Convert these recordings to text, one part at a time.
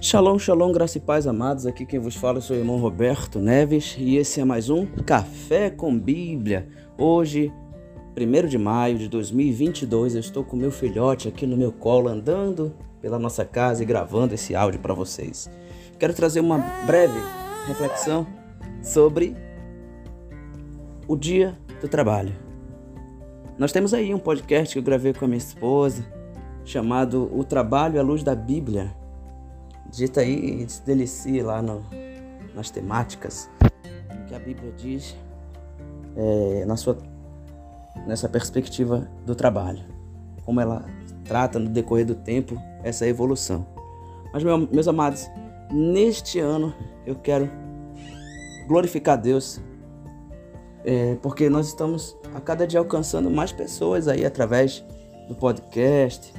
Shalom, shalom, graça e paz, amados. Aqui quem vos fala é seu irmão Roberto Neves e esse é mais um Café com Bíblia. Hoje, 1 de maio de 2022, eu estou com meu filhote aqui no meu colo, andando pela nossa casa e gravando esse áudio para vocês. Quero trazer uma breve reflexão sobre o dia do trabalho. Nós temos aí um podcast que eu gravei com a minha esposa, chamado O Trabalho à Luz da Bíblia. Dita aí e se delicie lá no, nas temáticas que a Bíblia diz é, na sua, nessa perspectiva do trabalho, como ela trata no decorrer do tempo essa evolução. Mas, meu, meus amados, neste ano eu quero glorificar Deus, é, porque nós estamos a cada dia alcançando mais pessoas aí através do podcast,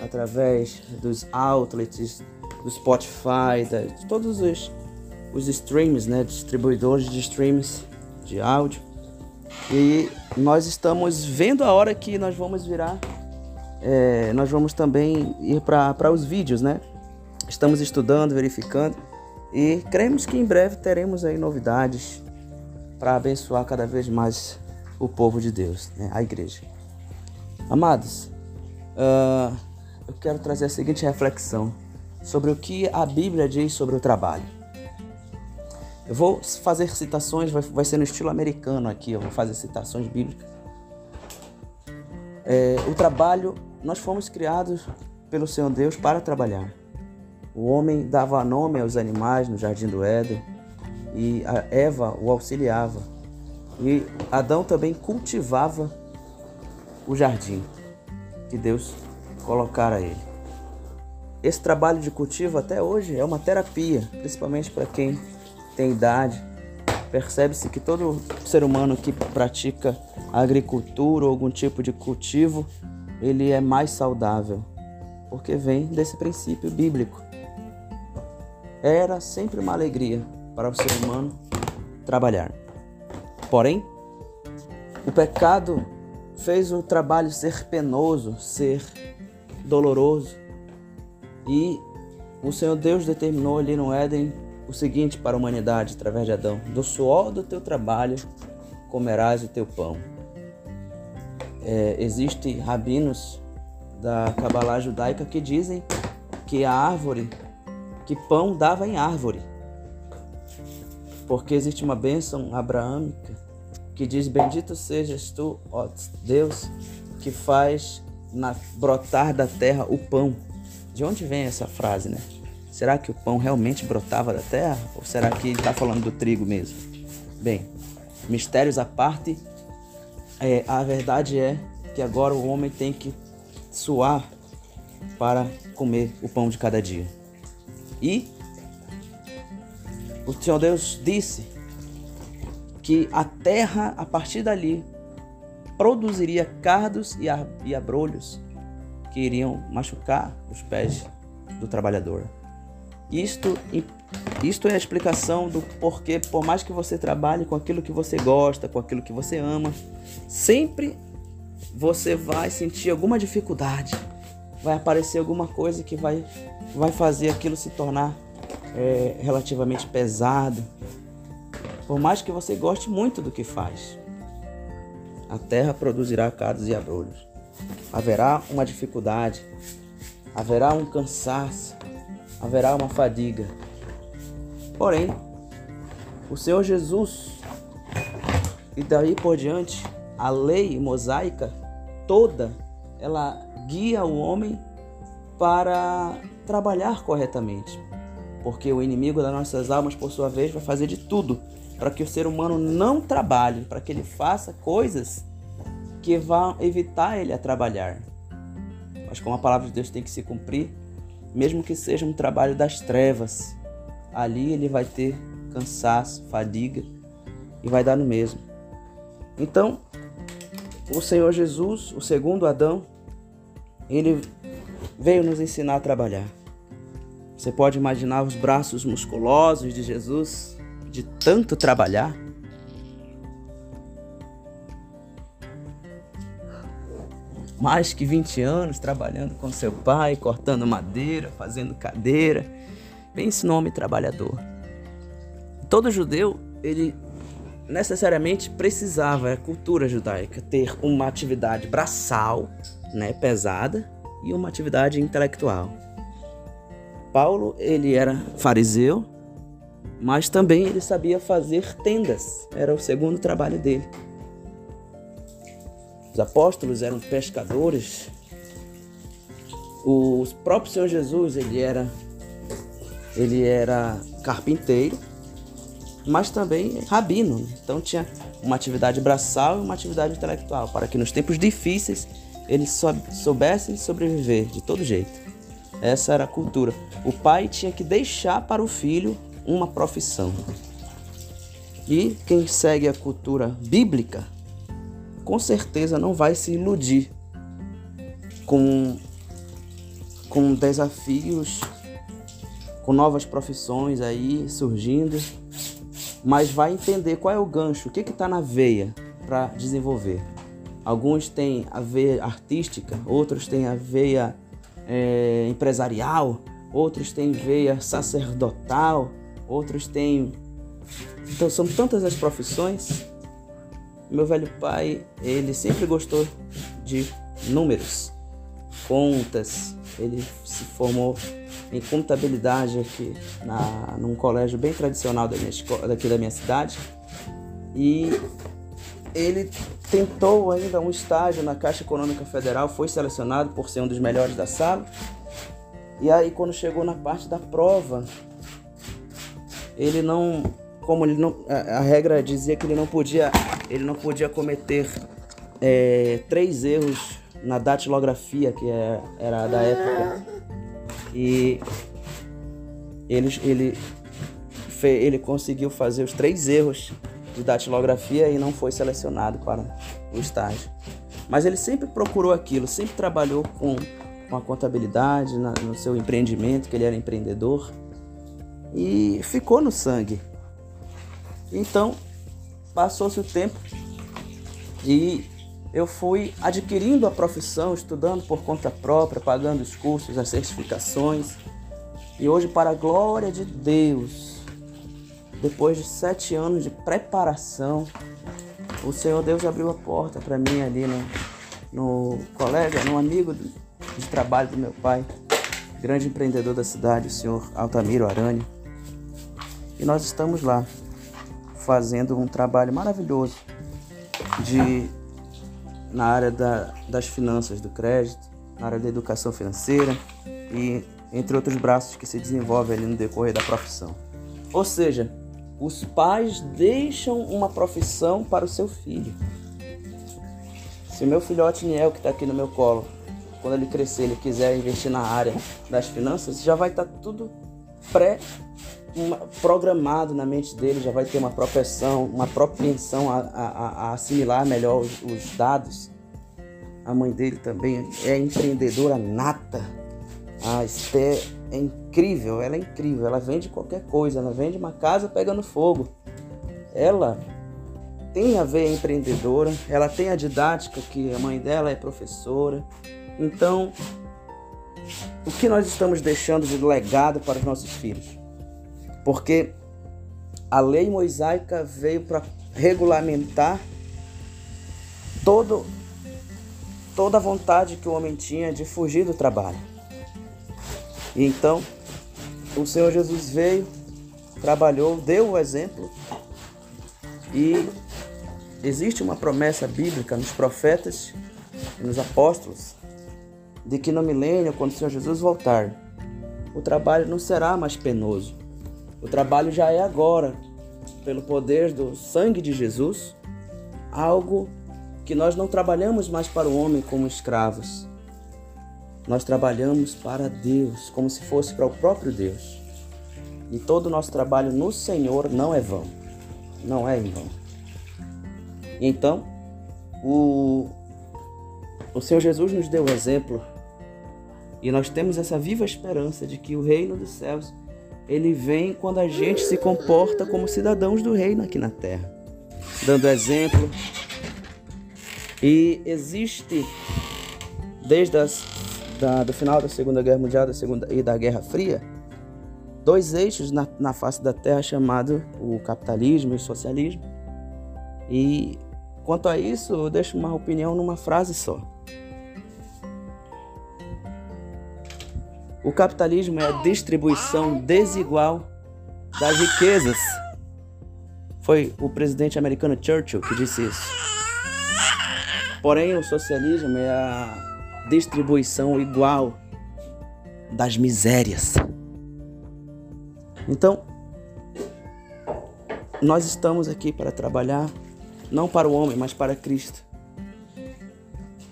através dos outlets do Spotify, de todos os, os streams, né, distribuidores de streams de áudio. E nós estamos vendo a hora que nós vamos virar, é, nós vamos também ir para os vídeos, né? Estamos estudando, verificando e cremos que em breve teremos aí novidades para abençoar cada vez mais o povo de Deus, né? a igreja. Amados, uh, eu quero trazer a seguinte reflexão sobre o que a Bíblia diz sobre o trabalho. Eu vou fazer citações, vai, vai ser no estilo americano aqui, eu vou fazer citações bíblicas. É, o trabalho, nós fomos criados pelo Senhor Deus para trabalhar. O homem dava nome aos animais no jardim do Éden e Eva o auxiliava. E Adão também cultivava o jardim que Deus colocara a ele. Esse trabalho de cultivo até hoje é uma terapia, principalmente para quem tem idade. Percebe-se que todo ser humano que pratica agricultura ou algum tipo de cultivo, ele é mais saudável, porque vem desse princípio bíblico. Era sempre uma alegria para o ser humano trabalhar. Porém, o pecado fez o trabalho ser penoso, ser doloroso, e o Senhor Deus determinou ali no Éden o seguinte para a humanidade através de Adão: Do suor do teu trabalho comerás o teu pão. É, Existem rabinos da Kabbalah judaica que dizem que a árvore, que pão dava em árvore. Porque existe uma bênção abraâmica que diz: Bendito sejas tu, ó Deus, que faz na, brotar da terra o pão. De onde vem essa frase, né? Será que o pão realmente brotava da terra? Ou será que ele está falando do trigo mesmo? Bem, mistérios à parte, é, a verdade é que agora o homem tem que suar para comer o pão de cada dia. E o Senhor Deus disse que a terra, a partir dali, produziria cardos e abrolhos que iriam machucar os pés do trabalhador. Isto, isto é a explicação do porquê, por mais que você trabalhe com aquilo que você gosta, com aquilo que você ama, sempre você vai sentir alguma dificuldade, vai aparecer alguma coisa que vai, vai fazer aquilo se tornar é, relativamente pesado. Por mais que você goste muito do que faz, a terra produzirá cardos e abrolhos haverá uma dificuldade, haverá um cansaço, haverá uma fadiga. Porém, o Senhor Jesus e daí por diante, a lei mosaica toda, ela guia o homem para trabalhar corretamente. Porque o inimigo das nossas almas, por sua vez, vai fazer de tudo para que o ser humano não trabalhe, para que ele faça coisas que vão evitar ele a trabalhar. Mas como a palavra de Deus tem que se cumprir, mesmo que seja um trabalho das trevas, ali ele vai ter cansaço, fadiga e vai dar no mesmo. Então, o Senhor Jesus, o segundo Adão, ele veio nos ensinar a trabalhar. Você pode imaginar os braços musculosos de Jesus de tanto trabalhar? Mais que 20 anos trabalhando com seu pai, cortando madeira, fazendo cadeira Pense no homem trabalhador. Todo judeu, ele necessariamente precisava, a cultura judaica, ter uma atividade braçal, né, pesada, e uma atividade intelectual. Paulo, ele era fariseu, mas também ele sabia fazer tendas, era o segundo trabalho dele. Os apóstolos eram pescadores. O próprio Senhor Jesus, ele era ele era carpinteiro, mas também rabino. Então tinha uma atividade braçal e uma atividade intelectual, para que nos tempos difíceis eles soubessem sobreviver de todo jeito. Essa era a cultura. O pai tinha que deixar para o filho uma profissão. E quem segue a cultura bíblica, com certeza não vai se iludir com, com desafios, com novas profissões aí surgindo, mas vai entender qual é o gancho, o que está na veia para desenvolver. Alguns têm a veia artística, outros têm a veia é, empresarial, outros têm veia sacerdotal, outros têm. Então são tantas as profissões. Meu velho pai, ele sempre gostou de números, contas. Ele se formou em contabilidade aqui na, num colégio bem tradicional da minha escola, daqui da minha cidade. E ele tentou ainda um estágio na Caixa Econômica Federal, foi selecionado por ser um dos melhores da sala. E aí quando chegou na parte da prova, ele não, como ele não, a, a regra dizia que ele não podia, ele não podia cometer é, três erros na datilografia que é, era da época. E ele, ele, ele conseguiu fazer os três erros de datilografia e não foi selecionado para o estágio. Mas ele sempre procurou aquilo, sempre trabalhou com, com a contabilidade, na, no seu empreendimento, que ele era empreendedor, e ficou no sangue. Então, passou-se o tempo e eu fui adquirindo a profissão, estudando por conta própria, pagando os cursos, as certificações. E hoje, para a glória de Deus, depois de sete anos de preparação, o Senhor Deus abriu a porta para mim ali no, no colega, no amigo de, trabalho do meu pai, grande empreendedor da cidade, o senhor Altamiro Arani. E nós estamos lá fazendo um trabalho maravilhoso de na área da, das finanças do crédito, na área da educação financeira e entre outros braços que se desenvolvem ali no decorrer da profissão. Ou seja, os pais deixam uma profissão para o seu filho. Se meu filhote Niel, que está aqui no meu colo, quando ele crescer, ele quiser investir na área das finanças, já vai estar tá tudo pré programado na mente dele, já vai ter uma propensão, uma propensão a, a, a assimilar melhor os, os dados. A mãe dele também é empreendedora nata. A Esther é incrível, ela é incrível. Ela vende qualquer coisa, ela vende uma casa pegando fogo. Ela tem a veia empreendedora, ela tem a didática que a mãe dela é professora. Então, o que nós estamos deixando de legado para os nossos filhos? Porque a lei mosaica veio para regulamentar todo, toda a vontade que o homem tinha de fugir do trabalho. E então, o Senhor Jesus veio, trabalhou, deu o exemplo e existe uma promessa bíblica nos profetas e nos apóstolos de que no milênio, quando o Senhor Jesus voltar, o trabalho não será mais penoso. O trabalho já é agora, pelo poder do sangue de Jesus, algo que nós não trabalhamos mais para o homem como escravos, nós trabalhamos para Deus, como se fosse para o próprio Deus. E todo o nosso trabalho no Senhor não é vão. Não é em vão. Então, o, o Senhor Jesus nos deu o exemplo e nós temos essa viva esperança de que o reino dos céus ele vem quando a gente se comporta como cidadãos do reino aqui na terra, dando exemplo. E existe desde as da, do final da Segunda Guerra Mundial da segunda, e da Guerra Fria, dois eixos na, na face da Terra chamado o capitalismo e o socialismo. E quanto a isso, eu deixo uma opinião numa frase só. O capitalismo é a distribuição desigual das riquezas. Foi o presidente americano Churchill que disse isso. Porém, o socialismo é a distribuição igual das misérias. Então, nós estamos aqui para trabalhar não para o homem, mas para Cristo.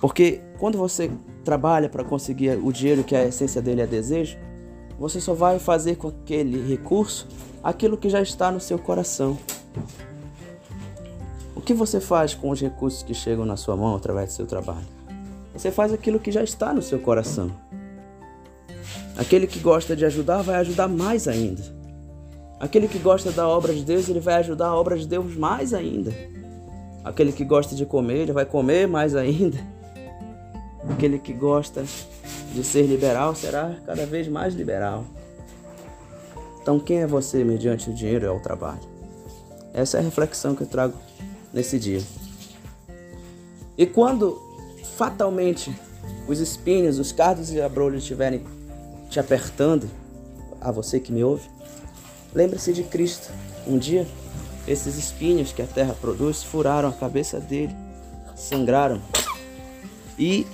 Porque quando você trabalha para conseguir o dinheiro que a essência dele é desejo, você só vai fazer com aquele recurso aquilo que já está no seu coração. O que você faz com os recursos que chegam na sua mão através do seu trabalho? Você faz aquilo que já está no seu coração. Aquele que gosta de ajudar vai ajudar mais ainda. Aquele que gosta da obra de Deus, ele vai ajudar a obra de Deus mais ainda. Aquele que gosta de comer, ele vai comer mais ainda. Aquele que gosta de ser liberal será cada vez mais liberal. Então, quem é você mediante o dinheiro é o trabalho? Essa é a reflexão que eu trago nesse dia. E quando fatalmente os espinhos, os cardos e abrolhos estiverem te apertando, a você que me ouve, lembre-se de Cristo. Um dia, esses espinhos que a terra produz furaram a cabeça dele, sangraram. E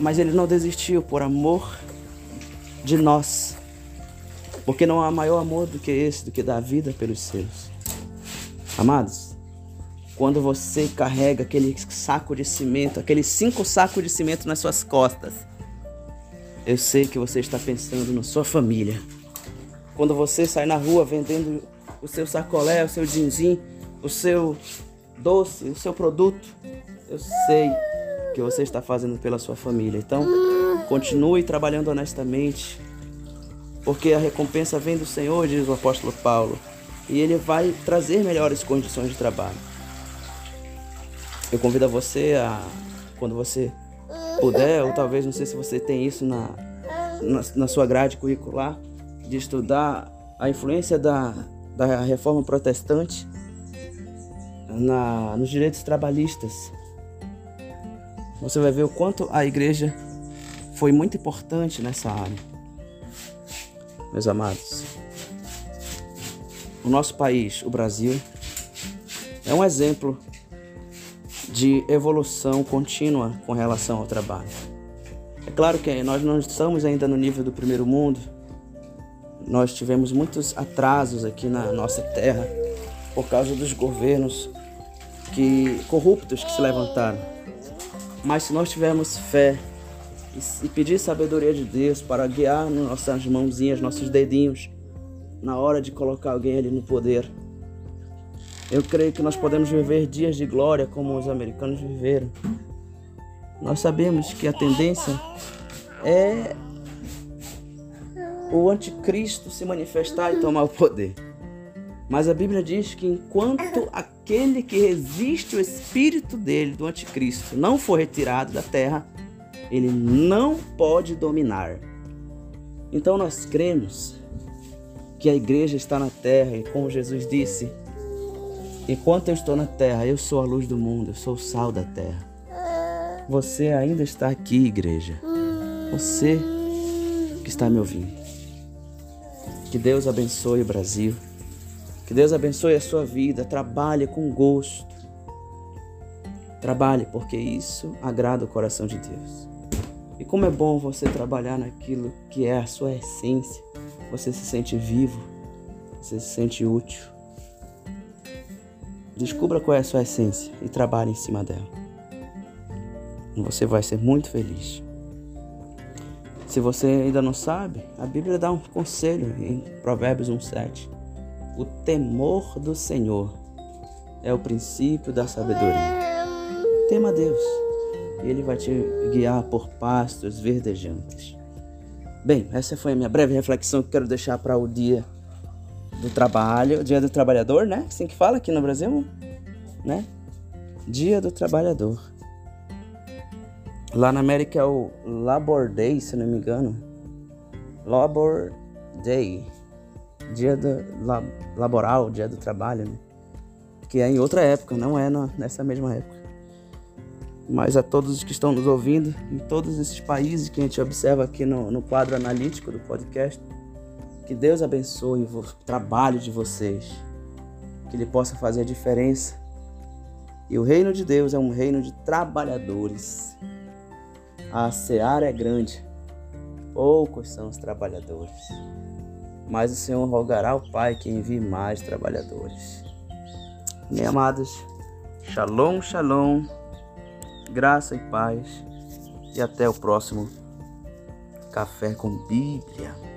mas ele não desistiu por amor de nós. Porque não há maior amor do que esse, do que dar vida pelos seus. Amados, quando você carrega aquele saco de cimento, aqueles cinco sacos de cimento nas suas costas, eu sei que você está pensando na sua família. Quando você sai na rua vendendo o seu sacolé, o seu dinzim, o seu doce, o seu produto, eu sei que você está fazendo pela sua família. Então, continue trabalhando honestamente, porque a recompensa vem do Senhor, diz o apóstolo Paulo, e ele vai trazer melhores condições de trabalho. Eu convido a você a, quando você puder, ou talvez não sei se você tem isso na, na, na sua grade curricular, de estudar a influência da, da reforma protestante na, nos direitos trabalhistas. Você vai ver o quanto a igreja foi muito importante nessa área. Meus amados, o nosso país, o Brasil, é um exemplo de evolução contínua com relação ao trabalho. É claro que nós não estamos ainda no nível do primeiro mundo. Nós tivemos muitos atrasos aqui na nossa terra por causa dos governos que corruptos que se levantaram. Mas se nós tivermos fé e pedir sabedoria de Deus para guiar nossas mãozinhas, nossos dedinhos, na hora de colocar alguém ali no poder, eu creio que nós podemos viver dias de glória como os americanos viveram. Nós sabemos que a tendência é o anticristo se manifestar e tomar o poder. Mas a Bíblia diz que enquanto aquele que resiste o espírito dele, do anticristo, não for retirado da terra, ele não pode dominar. Então nós cremos que a igreja está na terra e como Jesus disse, enquanto eu estou na terra, eu sou a luz do mundo, eu sou o sal da terra. Você ainda está aqui, igreja. Você que está me ouvindo. Que Deus abençoe o Brasil. Que Deus abençoe a sua vida. Trabalhe com gosto. Trabalhe, porque isso agrada o coração de Deus. E como é bom você trabalhar naquilo que é a sua essência. Você se sente vivo, você se sente útil. Descubra qual é a sua essência e trabalhe em cima dela. Você vai ser muito feliz. Se você ainda não sabe, a Bíblia dá um conselho em Provérbios 1,7. O temor do Senhor é o princípio da sabedoria. Tema Deus, e Ele vai te guiar por pastos verdejantes. Bem, essa foi a minha breve reflexão que quero deixar para o dia do trabalho, dia do trabalhador, né? Assim que fala aqui no Brasil, né? Dia do trabalhador. Lá na América é o Labor Day, se não me engano. Labor Day. Dia do, laboral, dia do trabalho, né? Que é em outra época, não é na, nessa mesma época. Mas a todos os que estão nos ouvindo, em todos esses países que a gente observa aqui no, no quadro analítico do podcast, que Deus abençoe o trabalho de vocês, que Ele possa fazer a diferença. E o reino de Deus é um reino de trabalhadores. A seara é grande, poucos são os trabalhadores. Mas o Senhor rogará ao Pai que envie mais trabalhadores. Meus amados, shalom, shalom, graça e paz. E até o próximo Café com Bíblia.